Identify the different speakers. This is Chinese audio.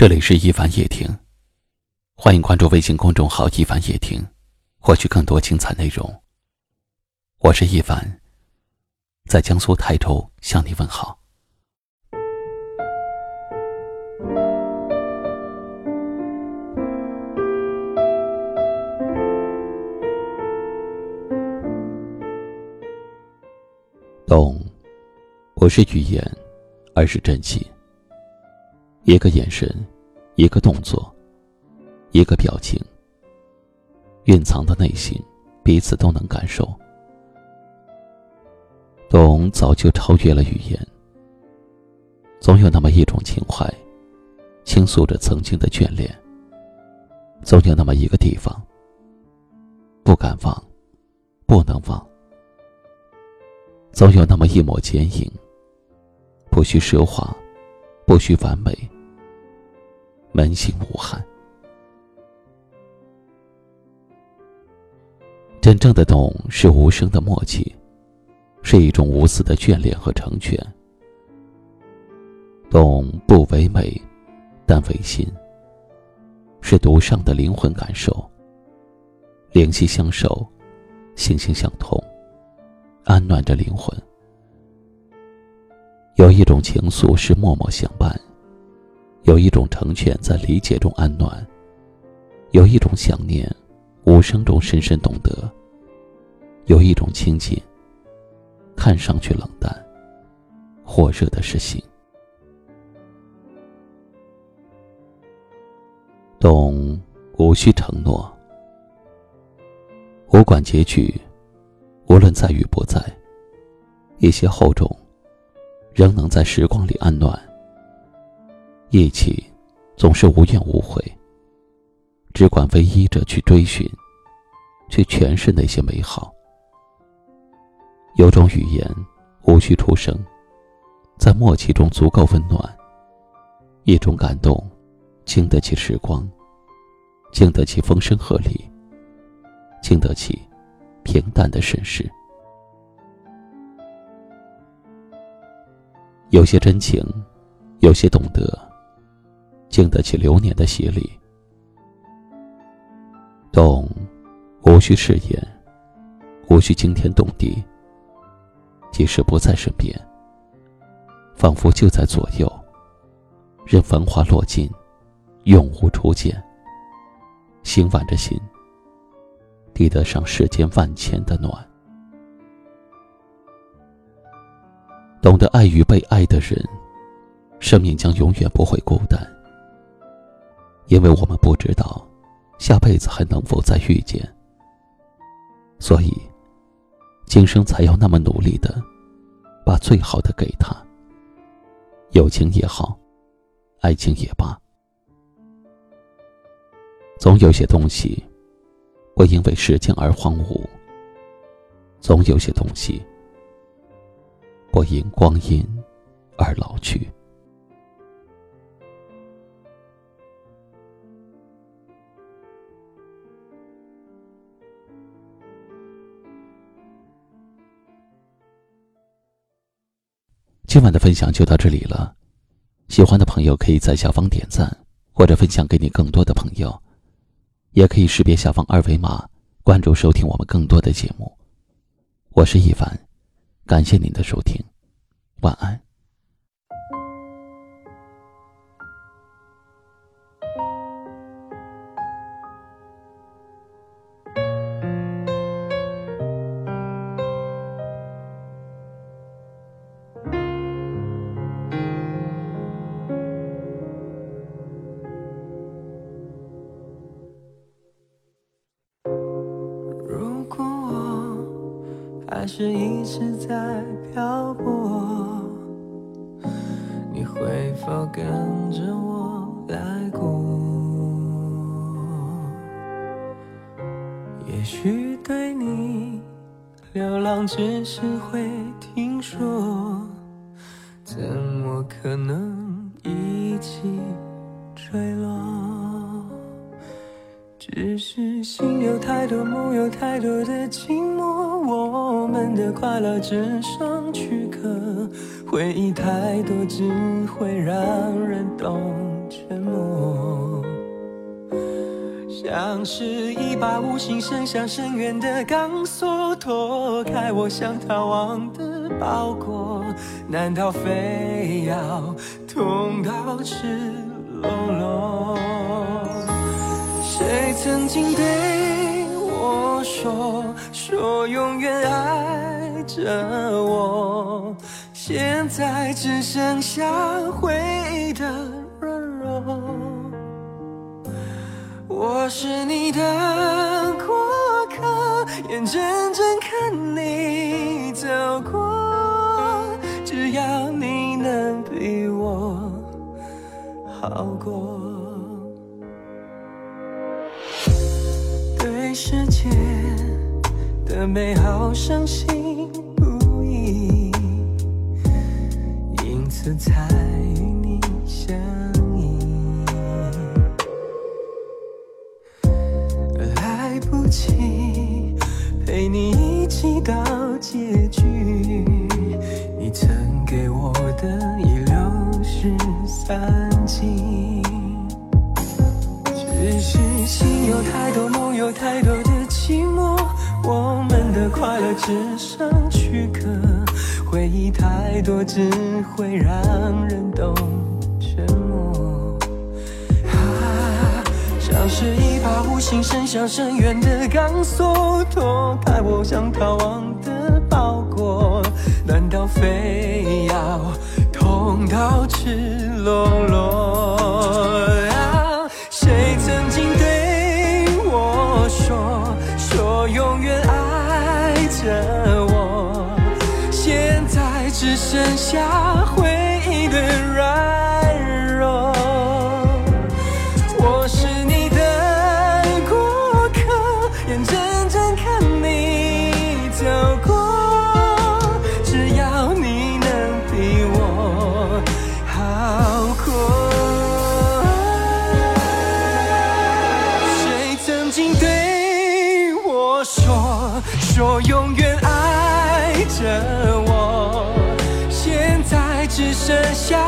Speaker 1: 这里是一凡夜听，欢迎关注微信公众号“一凡夜听”，获取更多精彩内容。我是一凡，在江苏泰州向你问好。懂，不是语言，而是真心。一个眼神，一个动作，一个表情，蕴藏的内心，彼此都能感受。懂早就超越了语言。总有那么一种情怀，倾诉着曾经的眷恋。总有那么一个地方，不敢忘，不能忘。总有那么一抹剪影，不需奢华，不需完美。门心无憾。真正的懂是无声的默契，是一种无私的眷恋和成全。懂不唯美，但唯心。是独上的灵魂感受。灵犀相守，心心相通，安暖着灵魂。有一种情愫是默默相伴。有一种成全在理解中安暖，有一种想念，无声中深深懂得。有一种亲近，看上去冷淡，火热的是心。懂，无需承诺，无管结局，无论在与不在，一些厚重，仍能在时光里安暖。一起，总是无怨无悔。只管唯一着去追寻，去诠释那些美好。有种语言，无需出声，在默契中足够温暖。一种感动，经得起时光，经得起风声鹤唳，经得起平淡的审视。有些真情，有些懂得。经得起流年的洗礼，懂，无需誓言，无需惊天动地。即使不在身边，仿佛就在左右。任繁华落尽，永无初见。心挽着心，抵得上世间万千的暖。懂得爱与被爱的人，生命将永远不会孤单。因为我们不知道下辈子还能否再遇见，所以今生才要那么努力的把最好的给他。友情也好，爱情也罢，总有些东西会因为时间而荒芜，总有些东西会因光阴而老去。今晚的分享就到这里了，喜欢的朋友可以在下方点赞或者分享给你更多的朋友，也可以识别下方二维码关注收听我们更多的节目。我是一凡，感谢您的收听，晚安。
Speaker 2: 还是一直在漂泊，你会否跟着我来过？也许对你流浪只是会听说，怎么可能一起坠落？只是心有太多，梦有太多的寂寞。我们的快乐只剩躯壳，回忆太多只会让人懂沉默。像是一把无形伸向深渊的钢索，脱开我想逃亡的包裹。难道非要痛到赤裸裸？谁曾经对我说，说永远爱着我？现在只剩下回忆的软弱。我是你的过客，眼睁睁看你走过，只要你能比我好过。的美好相信不疑，因此才与你相。依。来不及陪你一起到结局，你曾给我的已流失散尽。只是心有太多，梦有太多的情，的快乐只剩躯壳，回忆太多只会让人懂沉默。啊，像是一。把无形伸向深渊的钢索，脱开我想逃亡的包裹，难道非要痛到赤裸裸？只剩下剩下